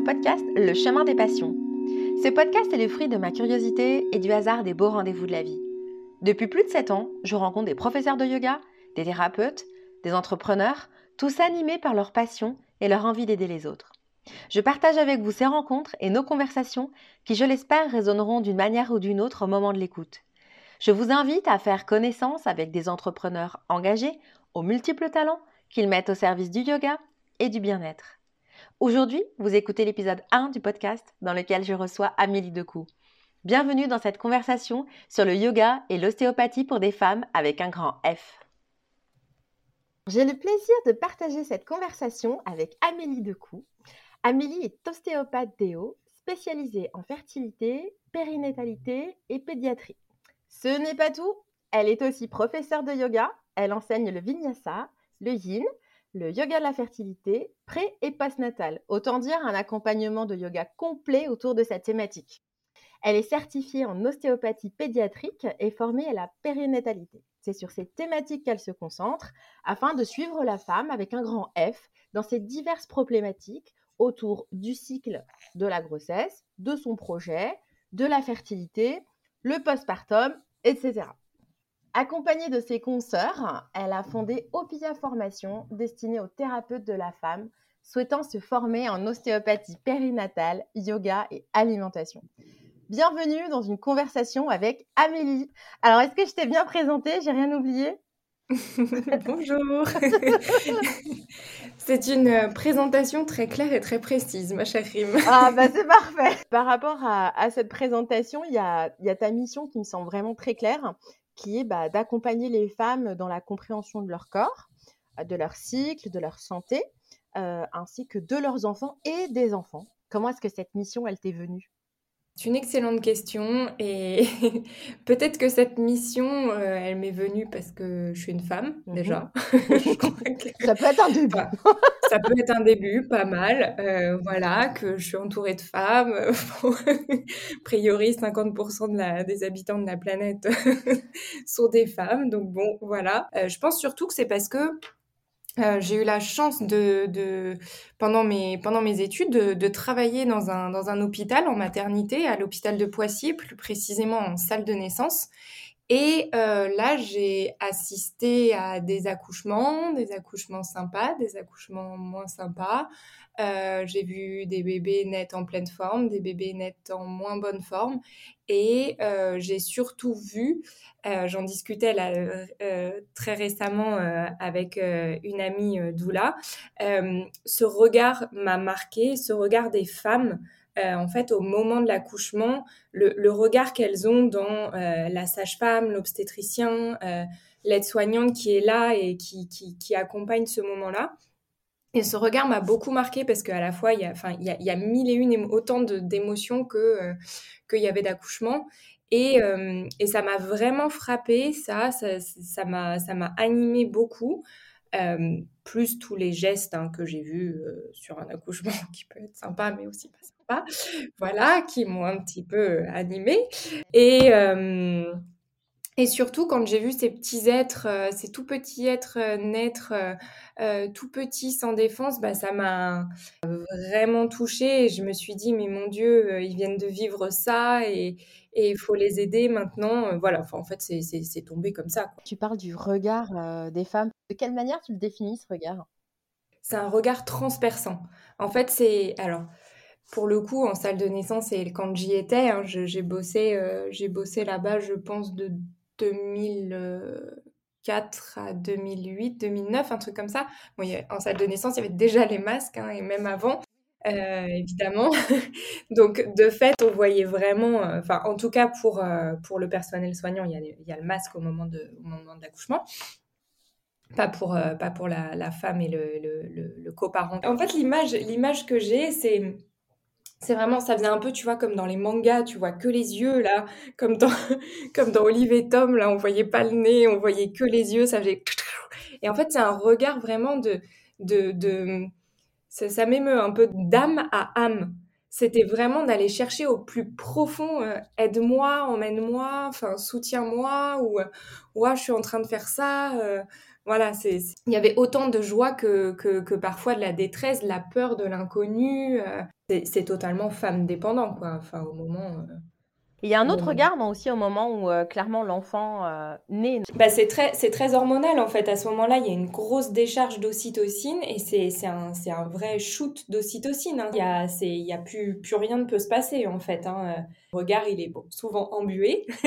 le podcast Le chemin des passions. Ce podcast est le fruit de ma curiosité et du hasard des beaux rendez-vous de la vie. Depuis plus de 7 ans, je rencontre des professeurs de yoga, des thérapeutes, des entrepreneurs, tous animés par leur passion et leur envie d'aider les autres. Je partage avec vous ces rencontres et nos conversations qui, je l'espère, résonneront d'une manière ou d'une autre au moment de l'écoute. Je vous invite à faire connaissance avec des entrepreneurs engagés, aux multiples talents, qu'ils mettent au service du yoga et du bien-être. Aujourd'hui, vous écoutez l'épisode 1 du podcast dans lequel je reçois Amélie Decou. Bienvenue dans cette conversation sur le yoga et l'ostéopathie pour des femmes avec un grand F. J'ai le plaisir de partager cette conversation avec Amélie Decou. Amélie est ostéopathe déo, spécialisée en fertilité, périnatalité et pédiatrie. Ce n'est pas tout, elle est aussi professeure de yoga, elle enseigne le vinyasa, le yin, le yoga de la fertilité, pré- et post-natal. Autant dire un accompagnement de yoga complet autour de cette thématique. Elle est certifiée en ostéopathie pédiatrique et formée à la périnatalité. C'est sur ces thématiques qu'elle se concentre afin de suivre la femme avec un grand F dans ses diverses problématiques autour du cycle de la grossesse, de son projet, de la fertilité, le postpartum, etc. Accompagnée de ses consoeurs, elle a fondé Opia Formation, destinée aux thérapeutes de la femme souhaitant se former en ostéopathie périnatale, yoga et alimentation. Bienvenue dans une conversation avec Amélie. Alors, est-ce que je t'ai bien présentée? J'ai rien oublié? Bonjour. c'est une présentation très claire et très précise, ma chère Rime. ah bah c'est parfait. Par rapport à, à cette présentation, il y a, y a, ta mission qui me semble vraiment très claire qui est bah, d'accompagner les femmes dans la compréhension de leur corps, de leur cycle, de leur santé, euh, ainsi que de leurs enfants et des enfants. Comment est-ce que cette mission, elle t'est venue? C'est une excellente question et peut-être que cette mission, euh, elle m'est venue parce que je suis une femme mmh déjà. Ça peut être un début. ça peut être un début, pas mal. Euh, voilà, que je suis entourée de femmes. a priori, 50% de la, des habitants de la planète sont des femmes. Donc bon, voilà. Euh, je pense surtout que c'est parce que euh, j'ai eu la chance de, pendant, mes, études de, travailler dans un, dans un hôpital en maternité, à l'hôpital de Poissy, plus précisément en salle de naissance. Et euh, là, j'ai assisté à des accouchements, des accouchements sympas, des accouchements moins sympas. Euh, j'ai vu des bébés nets en pleine forme, des bébés nets en moins bonne forme. Et euh, j'ai surtout vu, j'en discutais là, très récemment avec une amie doula, ce regard m'a marqué, ce regard des femmes euh, en fait, au moment de l'accouchement, le, regard qu'elles ont dans euh, la sage-femme, l'obstétricien, euh, l'aide-soignante qui est là et qui, accompagne ce moment-là. Et ce regard m'a beaucoup marqué parce qu'à la fois, il y a, mille et une autant d'émotions que qu'il y avait d'accouchement. Et, ça m'a vraiment frappé, ça, ça m'a ça animé beaucoup. Euh, plus tous les gestes hein, que j'ai vus euh, sur un accouchement qui peut être sympa mais aussi pas sympa, voilà, qui m'ont un petit peu animée. Et, euh, et surtout, quand j'ai vu ces petits êtres, euh, ces tout petits êtres euh, naître, euh, tout petits, sans défense, bah, ça m'a vraiment touchée. Je me suis dit, mais mon Dieu, ils viennent de vivre ça et il faut les aider maintenant. Voilà, enfin, en fait, c'est tombé comme ça. Quoi. Tu parles du regard des femmes. De quelle manière tu le définis, ce regard? C'est un regard transperçant. En fait, c'est... Alors, pour le coup, en salle de naissance, et quand j'y étais, hein, j'ai bossé, euh, j'ai bossé là-bas, je pense, de 2004 à 2008, 2009, un truc comme ça. Bon, y a, en salle de naissance, il y avait déjà les masques, hein, et même avant, euh, évidemment. Donc, de fait, on voyait vraiment, euh, enfin, en tout cas pour, euh, pour le personnel soignant, il y, a, y a le masque au moment de, au moment de l'accouchement pas pour, pas pour la, la, femme et le, le, coparent. En fait, l'image, l'image que j'ai, c'est c'est vraiment, ça vient un peu, tu vois, comme dans les mangas, tu vois que les yeux, là, comme dans, comme dans Olive et Tom, là, on voyait pas le nez, on voyait que les yeux, ça faisait... Et en fait, c'est un regard vraiment de, de ça, m'émeut un peu d'âme à âme. C'était vraiment d'aller chercher au plus profond, euh, aide-moi, emmène-moi, enfin, soutiens-moi, ou, euh, ouais, je suis en train de faire ça, euh, voilà, il y avait autant de joie que, que, parfois de la détresse, de la peur de l'inconnu. c'est, totalement femme dépendant, quoi. Enfin, au moment il y a un autre regard, moi aussi, au moment où euh, clairement l'enfant euh, naît. Bah, c'est très, c'est très hormonal en fait. À ce moment-là, il y a une grosse décharge d'ocytocine et c'est, un, un vrai shoot d'ocytocine. Hein. Il y a, c'est, il y a plus, plus rien ne peut se passer en fait. Hein. Le regard, il est souvent embué,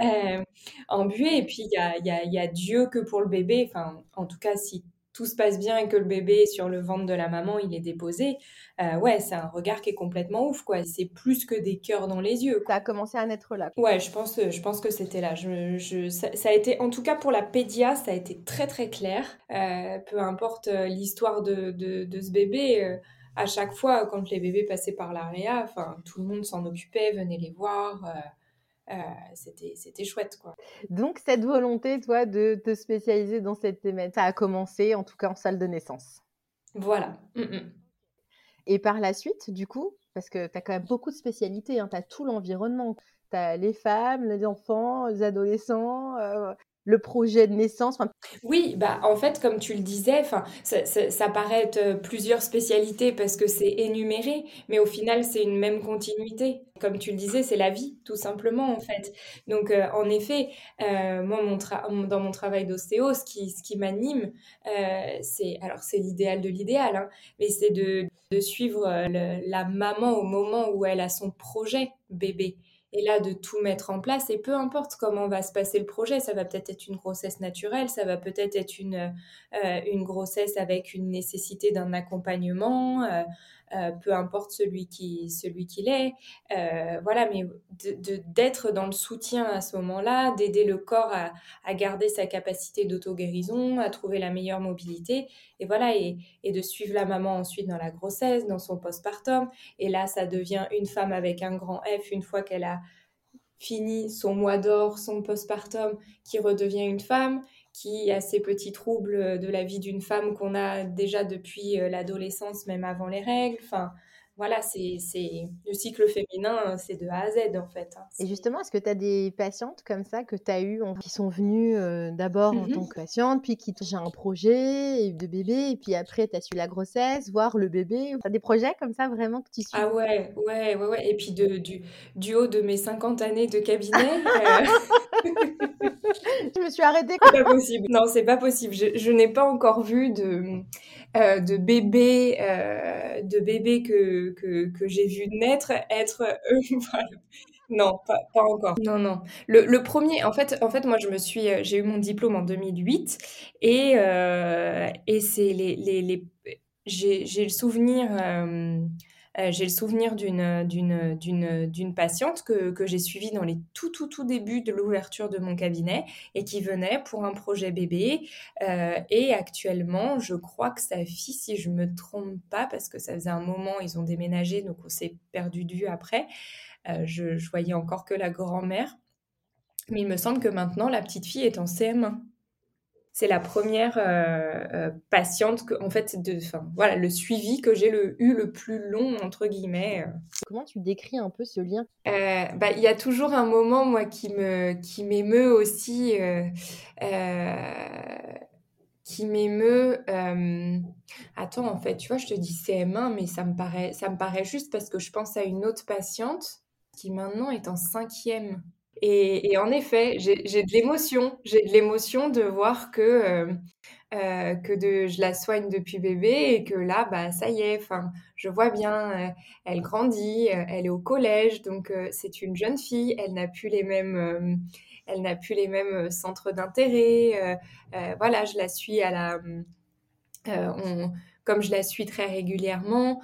euh, embué. Et puis il y a, il y, a, il y a Dieu que pour le bébé. Enfin, en tout cas, si tout se passe bien et que le bébé est sur le ventre de la maman, il est déposé, euh, ouais, c'est un regard qui est complètement ouf, quoi. C'est plus que des cœurs dans les yeux. Ça a commencé à naître là. Ouais, je pense, je pense que c'était là. Je, je, ça, a été, en tout cas pour la pédia, ça a été très très clair. Euh, peu importe euh, l'histoire de, de, de, ce bébé. à chaque fois, quand les bébés passaient par l'AREA, enfin, tout le monde s'en occupait, venait les voir. Euh, c'était chouette quoi. Donc cette volonté toi de te spécialiser dans cette thématique, ça a commencé en tout cas en salle de naissance. Voilà. Mm, mm. Et par la suite, du coup, parce que tu as quand même beaucoup de spécialités, hein, tu as tout l'environnement, tu as les femmes, les enfants, les adolescents, euh, le projet de naissance Oui, bah en fait, comme tu le disais, ça, ça, paraît être euh, plusieurs spécialités parce que c'est énuméré, mais au final, c'est une même continuité. Comme tu le disais, c'est la vie, tout simplement, en fait. Donc, euh, en effet, euh, moi, dans mon travail d'ostéo, ce qui, m'anime, c'est, alors c'est l'idéal de l'idéal, hein, mais c'est de suivre la maman au moment où elle a son projet bébé et là de tout mettre en place et peu importe comment va se passer le projet, ça va peut-être être une grossesse naturelle, ça va peut-être être une, euh, grossesse avec une nécessité d'un accompagnement, euh, euh, peu importe celui qui celui qu'il est, voilà, mais d'être de, dans le soutien à ce moment-là, d'aider le corps à, à, garder sa capacité d'auto-guérison, à trouver la meilleure mobilité, et voilà, et, et de suivre la maman ensuite dans la grossesse, dans son postpartum, et là ça devient une femme avec un grand F une fois qu'elle a fini son mois d'or, son postpartum, qui redevient une femme, qui a ces petits troubles de la vie d'une femme qu'on a déjà depuis euh, l'adolescence, même avant les règles. Enfin, voilà, c'est le cycle féminin, c'est de A à Z en fait. Hein. Et justement, est-ce que tu as des patientes comme ça que tu as eues, qui sont venues euh, d'abord en mmh tant que patiente, puis qui ont un projet de bébé, et puis après tu as su la grossesse, voir le bébé Tu as des projets comme ça vraiment que tu suis? Ah ouais, ouais, ouais, ouais. Et puis de, du, du haut de mes 50 années de cabinet. euh... je me suis arrêtée. C'est pas possible. Non, c'est pas possible. Je, je n'ai pas encore vu de, euh, de bébés, euh, de bébés que, j'ai vu naître être. Euh, non, pas, encore. Non, non. Le, premier, en fait, en fait, moi, je me suis, j'ai eu mon diplôme en 2008 et, et c'est les, les j'ai le souvenir euh, j'ai le souvenir d'une, patiente que, que j'ai suivie dans les tout, tout, tout débuts de l'ouverture de mon cabinet et qui venait pour un projet bébé. Euh, et actuellement, je crois que sa fille, si je me trompe pas, parce que ça faisait un moment, ils ont déménagé, donc on s'est perdu vue après. Euh, je, je voyais encore que la grand-mère. Mais il me semble que maintenant, la petite fille est en CM1 c'est la première euh, euh, patiente que, en fait, de, voilà, le suivi que j'ai le, eu le plus long entre guillemets. Euh. Comment tu décris un peu ce lien? Bah, il y a toujours un moment moi qui me, qui m'émeut aussi, qui m'émeut. Attends, en fait, tu vois, je te dis CM1, mais ça me paraît, ça me paraît juste parce que je pense à une autre patiente qui maintenant est en cinquième. Et, en effet, j'ai de l'émotion. J'ai de l'émotion de voir que, euh, euh, que je la soigne depuis bébé et que là, bah, ça y est, je vois bien, euh, elle grandit, elle est au collège, donc c'est une jeune fille, elle n'a plus les mêmes, elle n'a plus les mêmes centres d'intérêt. voilà, je la suis à la, comme je la suis très régulièrement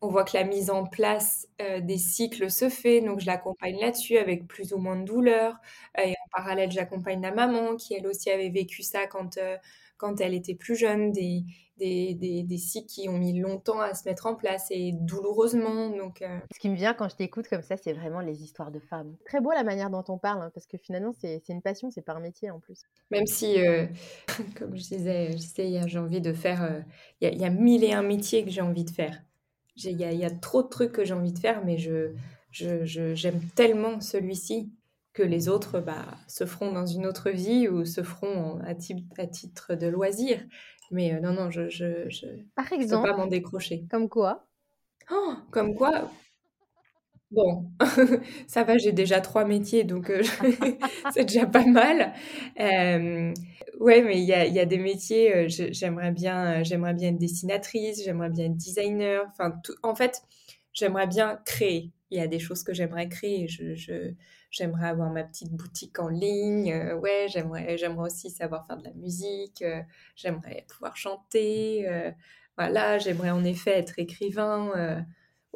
on voit que la mise en place euh, des cycles se fait, donc je l'accompagne là-dessus avec plus ou moins de douleur. Euh, et en parallèle, j'accompagne la maman qui, elle aussi, avait vécu ça quand, euh, quand elle était plus jeune, des, des, des, cycles qui ont mis longtemps à se mettre en place et douloureusement. Donc, Ce qui me vient quand je t'écoute comme ça, c'est vraiment les histoires de femmes. Très beau la manière dont on parle, hein, parce que finalement, c'est une passion, c'est pas un métier en plus. Même si, comme je disais, je disais j'ai envie de faire, il y, y, a mille et un métiers que j'ai envie de faire. Il y, a trop de trucs que j'ai envie de faire, mais je, j'aime tellement celui-ci que les autres bah, se feront dans une autre vie ou se feront à, à titre de loisir. Mais non, non, je, je, je, Par exemple, peux pas m'en décrocher. Comme quoi? Oh, Comme quoi? Bon, ça va, j'ai déjà trois métiers, donc c'est déjà pas mal. Euh, ouais, mais il y a, des métiers, j'aimerais bien, j'aimerais bien être dessinatrice, j'aimerais bien être designer. Enfin, en fait, j'aimerais bien créer. Il y a des choses que j'aimerais créer. Je, j'aimerais avoir ma petite boutique en ligne. ouais, j'aimerais, j'aimerais aussi savoir faire de la musique. j'aimerais pouvoir chanter. voilà, j'aimerais en effet être écrivain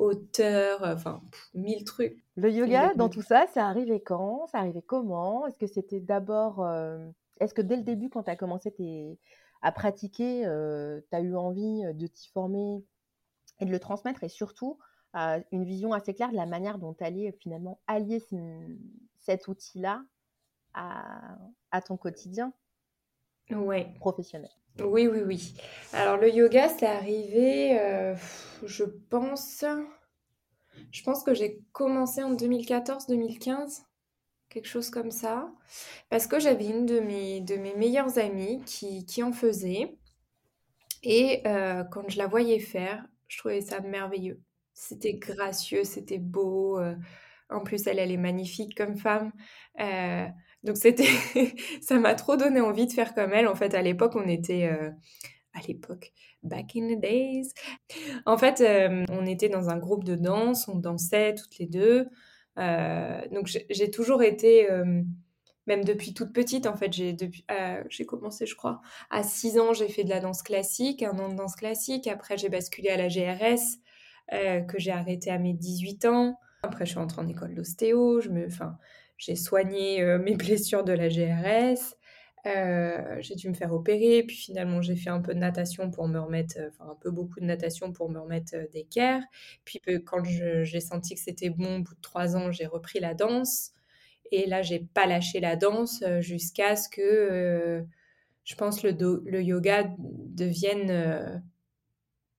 auteur, euh, enfin, mille trucs. Le yoga, dans tout ça, ça arrivé quand? Ça arrivé comment? Est-ce que c'était d'abord. Euh, est-ce que dès le début, quand tu as commencé à pratiquer, euh, tu as eu envie de t'y former et de le transmettre et surtout une vision assez claire de la manière dont tu allais finalement allier cet outil-là à, à ton quotidien? Ouais. professionnel oui, oui, oui. Alors le yoga, c'est arrivé, euh, je pense, je pense que j'ai commencé en 2014-2015, quelque chose comme ça, parce que j'avais une de mes, meilleures amies qui, qui en faisait. Et euh, quand je la voyais faire, je trouvais ça merveilleux. C'était gracieux, c'était beau. Euh, en plus, elle, est magnifique comme femme. Donc c'était, ça m'a trop donné envie de faire comme elle. En fait, à l'époque, on était, euh, à l'époque, back in the days. En fait, euh, on était dans un groupe de danse, on dansait toutes les deux. Euh, donc j'ai toujours été, même depuis toute petite, en fait, j'ai commencé, je crois, à 6 ans, j'ai fait de la danse classique, un an de danse classique. Après, j'ai basculé à la GRS, que j'ai arrêté à mes 18 ans. Après, je suis entrée en école d'ostéo. J'ai soigné euh, mes blessures de la GRS. Euh, j'ai dû me faire opérer, puis finalement j'ai fait un peu de natation pour me remettre, euh, enfin un peu beaucoup de natation pour me remettre d'équerre. Puis quand j'ai senti que c'était bon, au bout de trois ans, j'ai repris la danse. Et là, j'ai pas lâché la danse jusqu'à ce que, je pense, le, le yoga devienne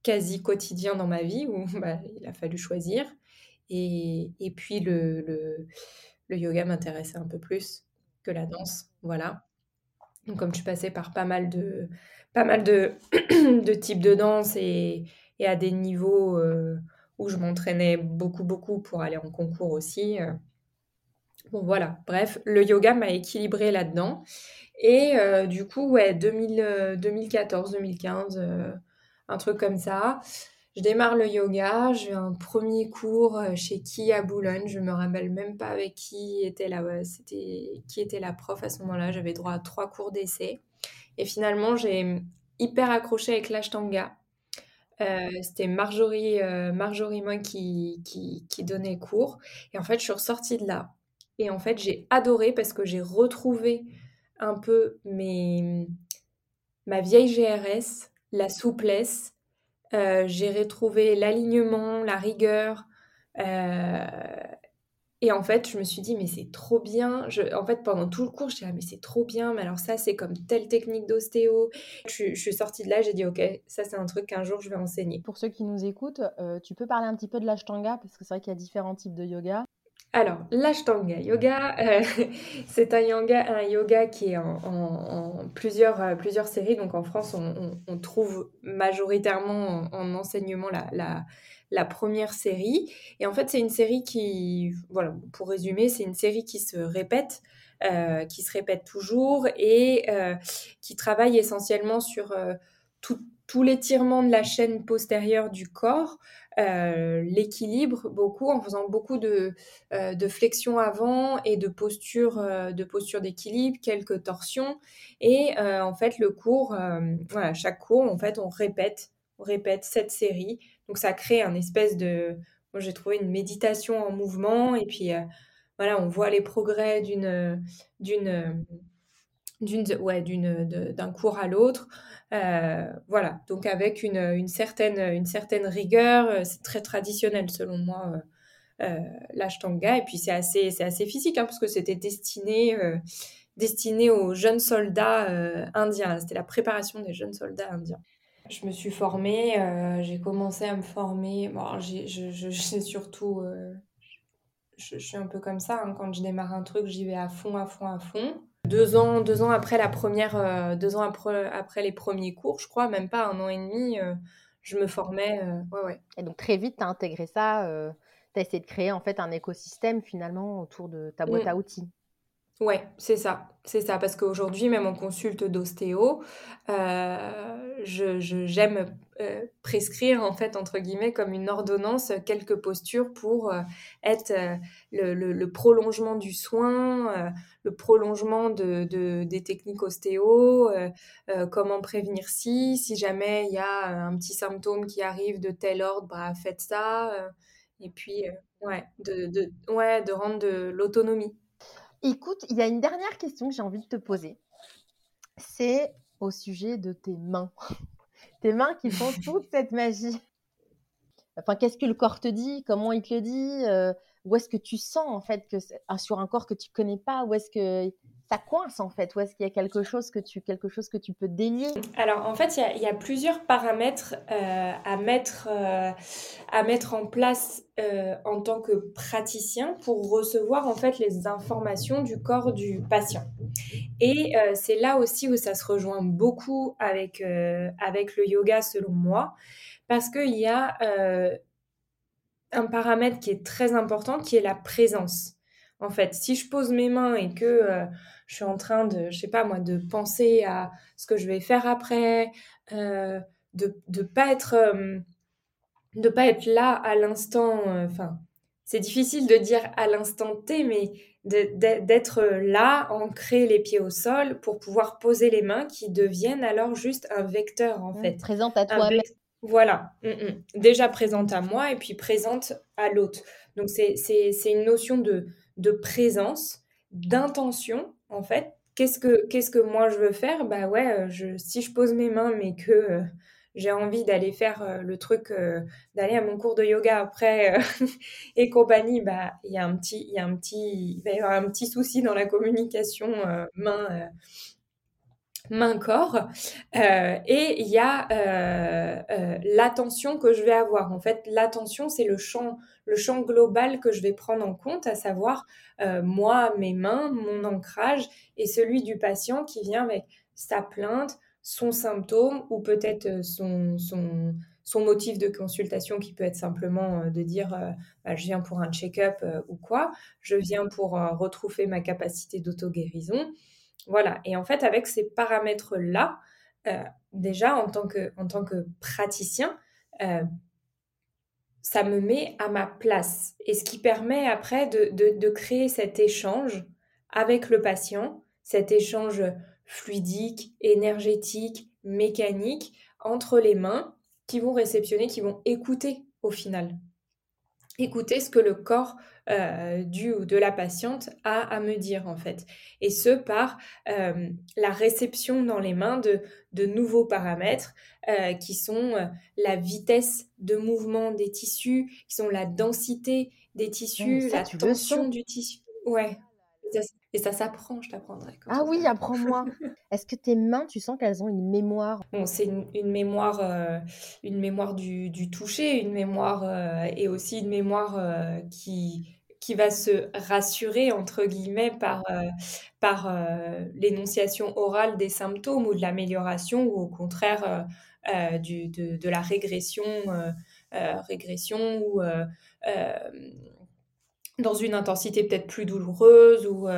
quasi quotidien dans ma vie, où bah, il a fallu choisir. Et, puis le, yoga m'intéressait un peu plus que la danse. Voilà. Donc, comme je passais par pas mal de, pas mal de, types de danse et, et à des niveaux euh, où je m'entraînais beaucoup, beaucoup pour aller en concours aussi. Euh. Bon, voilà. Bref, le yoga m'a équilibré là-dedans. Et euh, du coup, ouais, 2014, 2015, un truc comme ça. Je démarre le yoga, j'ai un premier cours euh, chez qui à Boulogne, je me rappelle même pas avec qui était la, c'était, qui était la prof à ce moment-là, j'avais droit à trois cours d'essai. Et finalement, j'ai hyper accroché avec l'ashtanga. Euh, c'était Marjorie, euh, Marjorie qui, qui, qui, donnait cours. Et en fait, je suis ressortie de là. Et en fait, j'ai adoré parce que j'ai retrouvé un peu mes, ma vieille GRS, la souplesse, euh, j'ai retrouvé l'alignement, la rigueur. Euh, et en fait, je me suis dit, mais c'est trop bien. En fait, pendant tout le cours, je disais, ah, mais c'est trop bien. Mais alors, ça, c'est comme telle technique d'ostéo. Je, suis sortie de là, j'ai dit, OK, ça, c'est un truc qu'un jour, je vais enseigner. Pour ceux qui nous écoutent, euh, tu peux parler un petit peu de l'ashtanga, parce que c'est vrai qu'il y a différents types de yoga. Alors, l'Ashtanga Yoga, euh, c'est un yoga, qui est en, plusieurs, euh, plusieurs séries. Donc en France, on, trouve majoritairement en, enseignement la, première série. Et en fait, c'est une série qui, voilà, pour résumer, c'est une série qui se répète. Euh, qui se répète toujours et qui travaille essentiellement sur tout l'étirement de la chaîne postérieure du corps, euh, l'équilibre beaucoup en faisant beaucoup de, euh, de flexion avant et de posture euh, de posture d'équilibre, quelques torsions. Et en fait le cours, voilà, chaque cours en fait on répète, on répète cette série, donc ça crée un espèce de, moi j'ai trouvé une méditation en mouvement et puis voilà on voit les progrès d'une d'une d'une ouais, d'un cours à l'autre euh, voilà donc avec une, une, certaine une certaine rigueur euh, c'est très traditionnel selon moi euh, l'ashtanga et puis c'est assez c'est assez physique hein, parce que c'était destiné destiné aux jeunes soldats indiens c'était la préparation des jeunes soldats indiens je me suis formée j'ai commencé à me former bon j'ai surtout je, suis un peu comme ça. Hein. Quand je démarre un truc, j'y vais à fond, à fond, à fond. Deux ans, deux ans après la première, euh, deux ans après, après, les premiers cours, je crois, même pas un an et demi, euh, je me formais. Euh, ouais, ouais. Et donc très vite, tu as intégré ça, tu as essayé de créer en fait un écosystème finalement autour de ta boîte mm. à outils. Ouais, c'est ça, c'est ça, parce qu'aujourd'hui, même en consulte d'ostéo, euh, je, j'aime euh, prescrire, en fait, entre guillemets, comme une ordonnance, quelques postures pour euh, être le, le, prolongement du soin, le prolongement de, de, des techniques ostéo, comment prévenir si, si jamais il y a un petit symptôme qui arrive de tel ordre, bah, faites ça, et puis, ouais, de, de, ouais, de rendre de l'autonomie. Écoute, il y a une dernière question que j'ai envie de te poser. C'est au sujet de tes mains. tes mains qui font toute cette magie. Enfin, qu'est-ce que le corps te dit? Comment il te le dit? Euh, Où est-ce que tu sens en fait que ah, sur un corps que tu connais pas Où est-ce que ça coince en fait Où est-ce qu'il y a quelque chose que tu, quelque chose que tu peux délier? Alors en fait, il y, a, plusieurs paramètres euh, à, mettre, euh, à mettre en place euh, en tant que praticien pour recevoir en fait les informations du corps du patient. Et c'est là aussi où ça se rejoint beaucoup avec, avec le yoga selon moi, parce qu'il y a un paramètre qui est très important qui est la présence. En fait, si je pose mes mains et que je suis en train de, je sais pas moi, de penser à ce que je vais faire après, euh, de ne pas être euh, de pas être là à l'instant. Euh, enfin, c'est difficile de dire à l'instant T, mais d'être là, ancré les pieds au sol pour pouvoir poser les mains qui deviennent alors juste un vecteur en fait. Présente à toi-même. Voilà, mm, mm. déjà présente à moi et puis présente à l'autre. Donc c'est une notion de, de présence, d'intention en fait. Qu'est-ce que, qu'est-ce que moi je veux faire? Bah ouais, euh, je, si je pose mes mains, mais que euh, j'ai envie d'aller faire euh, le truc, d'aller à mon cours de yoga après et compagnie, bah il y a un petit, il y a un petit, il va y avoir un petit souci dans la communication main main-corps. et il y a l'attention que je vais avoir. En fait, l'attention, c'est le champ, le champ global que je vais prendre en compte, à savoir moi, mes mains, mon ancrage et celui du patient qui vient avec sa plainte, son symptôme ou peut-être son, son, son, motif de consultation qui peut être simplement de dire bah, je viens pour un check-up ou quoi, je viens pour retrouver ma capacité d'auto-guérison. Voilà. Et en fait, avec ces paramètres-là, déjà en tant que, praticien, ça me met à ma place. Et ce qui permet après de, créer cet échange avec le patient, cet échange fluidique, énergétique, mécanique entre les mains qui vont réceptionner, qui vont écouter au final. Écouter ce que le corps euh, du ou de la patiente a à me dire en fait. Et ce par euh, la réception dans les mains de, de nouveaux paramètres euh, qui sont la vitesse de mouvement des tissus, qui sont la densité des tissus, la tension du tissu. Ouais. Et ça s'apprend, je t'apprendrai. Ah oui, apprends-moi. Est-ce que tes mains, tu sens qu'elles ont une mémoire? Bon, C'est une, mémoire, une mémoire du, du, toucher, une mémoire et aussi une mémoire qui, qui va se rassurer, entre guillemets, par, euh, par euh, l'énonciation orale des symptômes ou de l'amélioration, ou au contraire euh, du, de, la régression, régression ou dans une intensité peut-être plus douloureuse, ou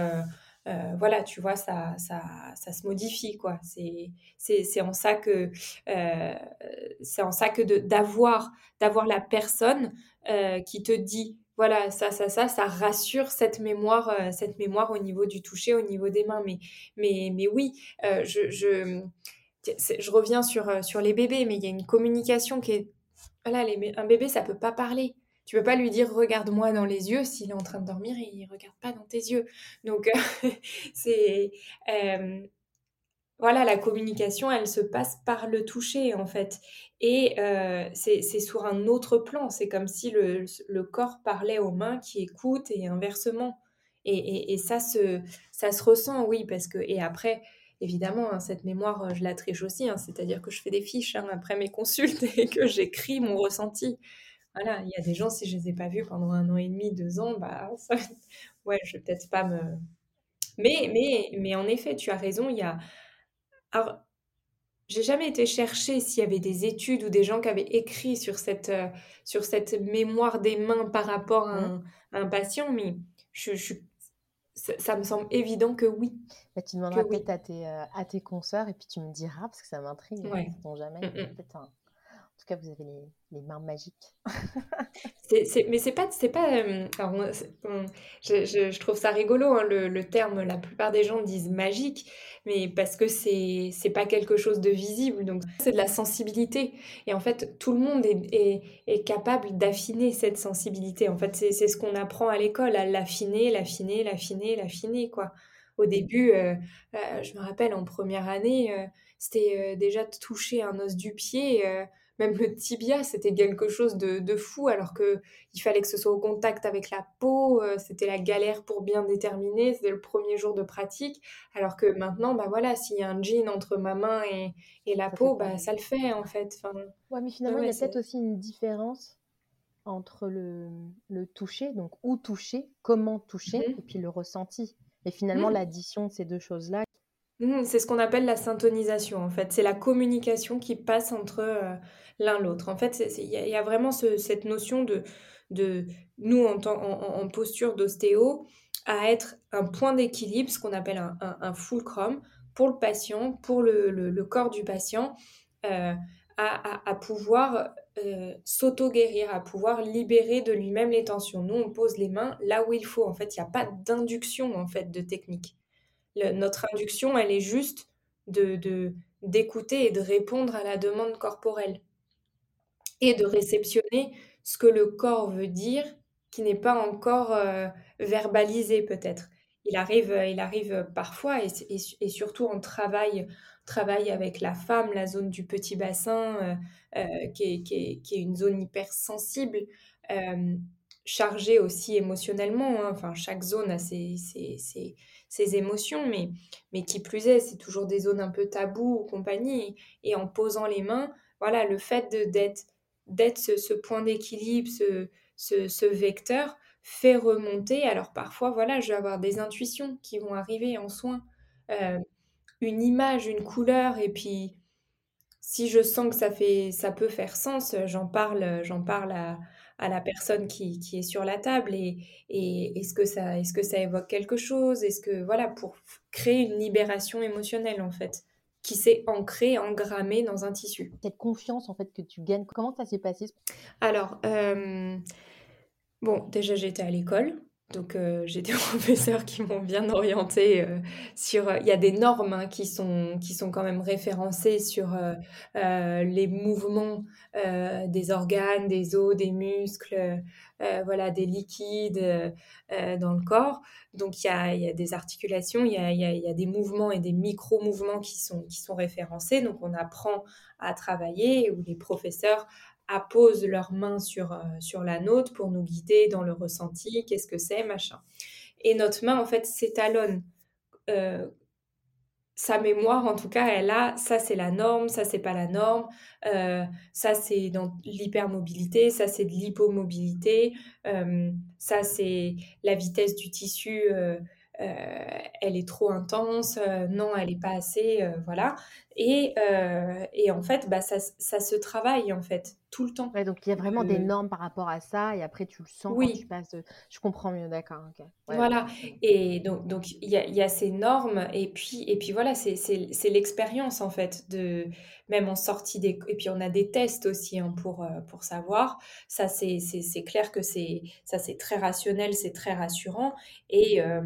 voilà, tu vois, ça, ça, ça se modifie, quoi. C'est en ça que c'est en ça que d'avoir d'avoir la personne qui te dit voilà, ça, ça, ça, ça rassure cette mémoire, euh, cette mémoire au niveau du toucher, au niveau des mains. Mais, mais, mais oui, euh, je, je, je, reviens sur, euh, sur les bébés, mais il y a une communication qui est... Voilà, un bébé, ça peut pas parler. Tu peux pas lui dire regarde-moi dans les yeux s'il est en train de dormir et il regarde pas dans tes yeux. Donc c'est voilà, la communication, elle se passe par le toucher, en fait. Et euh, c'est sur un autre plan. C'est comme si le, corps parlait aux mains qui écoutent et inversement. Et, ça, se, ça se ressent, oui, parce que... Et après, évidemment, hein, cette mémoire, je la triche aussi. Hein, c'est-à-dire que je fais des fiches hein, après mes consultes et que j'écris mon ressenti. Voilà, il y a des gens, si je les ai pas vus pendant un an et demi, deux ans, bah, ouais, je vais peut-être pas me. Mais, mais, mais en effet, tu as raison, il y a. Alors, j'ai jamais été chercher s'il y avait des études ou des gens qui avaient écrit sur cette, euh, sur cette mémoire des mains par rapport à un, un patient, mais je, je, ça, me semble évident que oui. Bah, tu demanderas peut-être à tes, euh, à tes consoeurs et puis tu me diras, parce que ça m'intrigue, ouais. jamais. Mm, mm. Peut-être un, en tout cas, vous avez les, mains magiques. mais c'est pas, c'est pas. Euh, je, trouve ça rigolo hein, le, terme. La plupart des gens disent magique, mais parce que c'est c'est pas quelque chose de visible. Donc c'est de la sensibilité. Et en fait, tout le monde est, est, capable d'affiner cette sensibilité. En fait, c'est ce qu'on apprend à l'école, à l'affiner, l'affiner, l'affiner, l'affiner, quoi. Au début, euh, euh, je me rappelle en première année, c'était déjà toucher un os du pied même le tibia, c'était quelque chose de, fou, alors que il fallait que ce soit au contact avec la peau, euh, c'était la galère pour bien déterminer, c'était le premier jour de pratique, alors que maintenant, bah voilà, s'il y a un jean entre ma main et, la peau, bah ça le fait en fait. Enfin, ouais, mais finalement, il y a peut-être aussi une différence entre le, toucher, donc où toucher, comment toucher, mmh et puis le ressenti. Et finalement, mmh. l'addition de ces deux choses-là Mmh, c'est ce qu'on appelle la syntonisation, en fait. C'est la communication qui passe entre euh, l'un l'autre. En fait, il y, a vraiment cette notion de, de nous, en, en, posture d'ostéo, à être un point d'équilibre, ce qu'on appelle un, fulcrum, pour le patient, pour le, corps du patient, euh, à, pouvoir euh, s'auto-guérir, à pouvoir libérer de lui-même les tensions. Nous, on pose les mains là où il faut. En fait, il n'y a pas d'induction en fait de technique notre induction, elle est juste de d'écouter et de répondre à la demande corporelle et de réceptionner ce que le corps veut dire qui n'est pas encore euh, verbalisé peut-être. Il arrive, euh, il arrive parfois et, surtout en travail, travail avec la femme, la zone du petit bassin euh, qui, est, qui, qui, est, une zone hypersensible, chargée aussi émotionnellement. Hein. Enfin, chaque zone a ses, ses, ses ses émotions, mais, mais qui plus est, c'est toujours des zones un peu taboues ou compagnie. Et, en posant les mains, voilà, le fait d'être d'être ce, point d'équilibre, ce, vecteur, fait remonter. Alors parfois, voilà, je vais avoir des intuitions qui vont arriver en soins, euh, une image, une couleur, et puis si je sens que ça fait, ça peut faire sens, j'en parle, j'en parle à, la personne qui, qui, est sur la table et, et est-ce que ça est-ce que ça évoque quelque chose? Est-ce que voilà pour créer une libération émotionnelle en fait qui s'est ancrée engrammée dans un tissu. Cette confiance en fait que tu gagnes comment ça s'est passé? Alors euh, bon déjà j'étais à l'école donc euh, j'ai des professeurs qui m'ont bien orienté euh, sur. Il y a des normes hein, qui sont qui sont quand même référencées sur euh, les mouvements des organes, des os, des muscles, voilà, des liquides dans le corps. Donc il y a, y a des articulations, il y a, il y a, des mouvements et des micro mouvements qui sont qui sont référencés. Donc on apprend à travailler où les professeurs apposent leurs mains sur, euh, sur la nôtre pour nous guider dans le ressenti, qu'est-ce que c'est, machin. Et notre main, en fait, s'étalonne. Euh, sa mémoire, en tout cas, elle a, ça c'est la norme, ça c'est pas la norme, euh, ça c'est dans l'hypermobilité, ça c'est de l'hypomobilité, ça c'est la vitesse du tissu elle est trop intense, euh, non, elle n'est pas assez, euh, voilà. Et, et, en fait, bah, ça, ça, se travaille en fait tout le temps. donc il y a vraiment des normes par rapport à ça, et après tu le sens oui. quand tu passes. Je comprends mieux, d'accord. voilà. Et donc donc il y a, y a, ces normes, et puis et puis voilà, c'est l'expérience en fait de même en sortie des et puis on a des tests aussi hein, pour pour savoir. Ça c'est clair que c'est ça c'est très rationnel, c'est très rassurant et euh,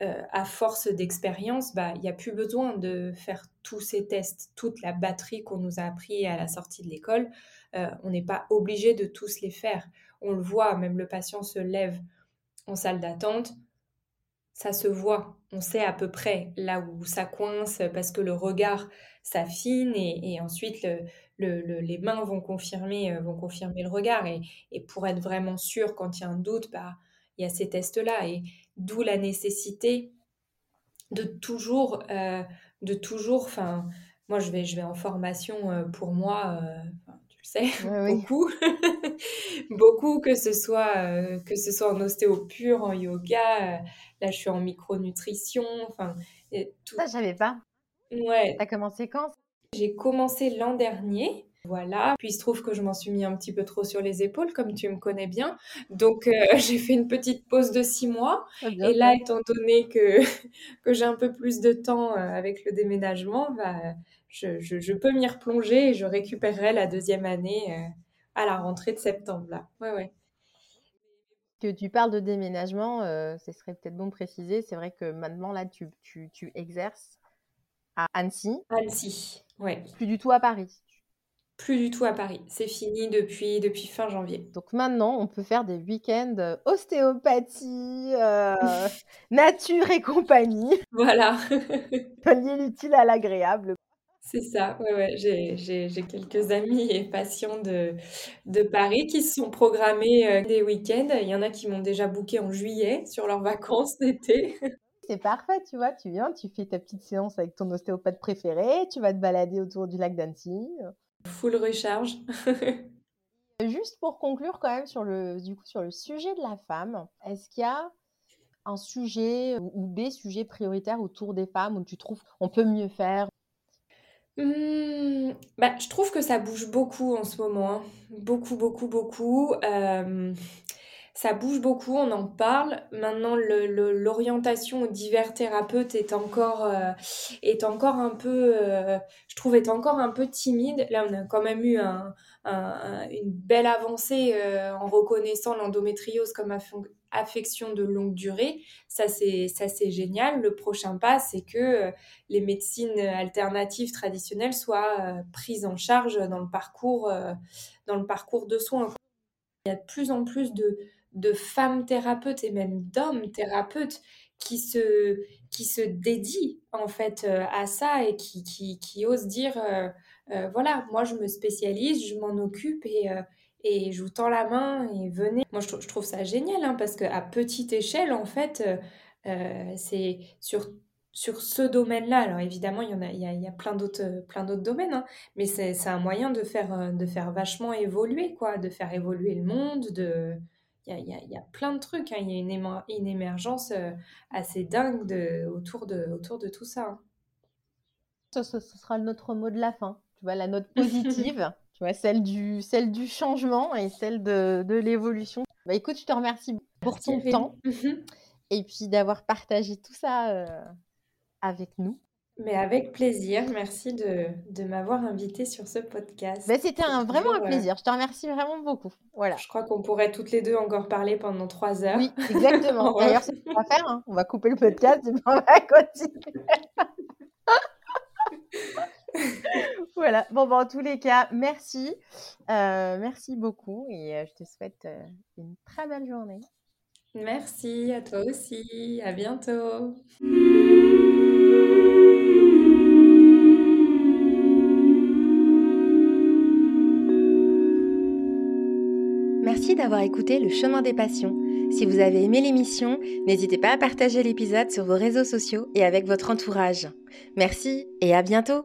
à force d'expérience, bah, il n'y a plus besoin de faire tous ces tests, toute la batterie qu'on nous a appris à la sortie de l'école. Euh, on n'est pas obligé de tous les faire. On le voit, même le patient se lève en salle d'attente, ça se voit. On sait à peu près là où ça coince parce que le regard s'affine et, ensuite les mains vont confirmer, euh, vont confirmer le regard. Et, et, pour être vraiment sûr, quand il y a un doute, bah, il y a ces tests-là. Et, D'où la nécessité de toujours, euh, de toujours, enfin, moi je vais, je vais en formation euh, pour moi, euh, tu le sais, beaucoup. beaucoup, que ce, soit, que ce soit en ostéo pur, en yoga. là, je suis en micronutrition. Enfin, tout. Ça, je savais pas. Ouais. Ça a commencé quand? J'ai commencé l'an dernier. Voilà, puis il se trouve que je m'en suis mis un petit peu trop sur les épaules, comme tu me connais bien. Donc euh, j'ai fait une petite pause de six mois. et là, étant donné que, que j'ai un peu plus de temps euh, avec le déménagement, bah, je, je, peux m'y replonger et je récupérerai la deuxième année euh, à la rentrée de septembre. Là. Ouais, ouais. Que tu parles de déménagement, ce serait peut-être bon de préciser. C'est vrai que maintenant, là, tu, tu, tu exerces à Annecy. Annecy, ouais. Plus du tout à Paris plus du tout à Paris. C'est fini depuis, depuis fin janvier. Donc maintenant, on peut faire des week-ends ostéopathie, euh, nature et compagnie. Voilà. Lier l'utile à l'agréable. C'est ça, ouais, ouais. J'ai quelques amis et patients de, de Paris qui se sont programmés euh, des week-ends. Il y en a qui m'ont déjà booké en juillet sur leurs vacances d'été. C'est parfait, tu vois. Tu viens, tu fais ta petite séance avec ton ostéopathe préféré, tu vas te balader autour du lac d'Annecy. Full recharge. Juste pour conclure quand même sur le, du coup, sur le sujet de la femme, est-ce qu'il y a un sujet ou des sujets prioritaires autour des femmes où tu trouves qu'on peut mieux faire? Mmh, bah, Je trouve que ça bouge beaucoup en ce moment. Hein. Beaucoup, beaucoup, beaucoup. Euh, ça bouge beaucoup, on en parle. Maintenant, l'orientation aux divers thérapeutes est encore, euh, est encore un peu, euh, je trouve, est encore un peu timide. Là, on a quand même eu un, une belle avancée euh, en reconnaissant l'endométriose comme affection de longue durée. Ça, c'est ça c'est génial. Le prochain pas, c'est que les médecines alternatives traditionnelles soient prises en charge dans le parcours, dans le parcours de soins. Il y a de plus en plus de femmes thérapeutes et même d'hommes thérapeutes qui se, qui se dédient en fait euh, à ça et qui, qui, qui osent dire euh, euh, voilà, moi je me spécialise, je m'en occupe et, et je vous tends la main et venez. Moi je, trouve ça génial hein, parce qu'à petite échelle en fait, c'est sur sur ce domaine-là, alors évidemment, il y en a, il y a, plein d'autres, plein d'autres domaines, hein, mais c'est, c'est un moyen de faire, de faire vachement évoluer, quoi, de faire évoluer le monde, de, il y a, y a, plein de trucs. Hein. Il y a une, une émergence euh, assez dingue de, autour, de, autour de tout ça. Hein. Ce, sera notre mot de la fin. Tu vois, la note positive, tu vois, celle du, celle du changement et celle de, de l'évolution. Bah, écoute, je te remercie pour ton temps et puis d'avoir partagé tout ça euh, avec nous. Mais avec plaisir. Merci de, de m'avoir invité sur ce podcast. Ben, C'était un, vraiment un plaisir. Je te remercie vraiment beaucoup. Voilà. Je crois qu'on pourrait toutes les deux encore parler pendant trois heures. Oui, exactement. D'ailleurs, c'est ce qu'on va faire. Hein. On va couper le podcast et on va continuer. voilà. Bon, ben, en tous les cas, merci. Euh, merci beaucoup et euh, je te souhaite euh, une très belle journée. Merci à toi aussi. À bientôt. Merci d'avoir écouté Le Chemin des Passions. Si vous avez aimé l'émission, n'hésitez pas à partager l'épisode sur vos réseaux sociaux et avec votre entourage. Merci et à bientôt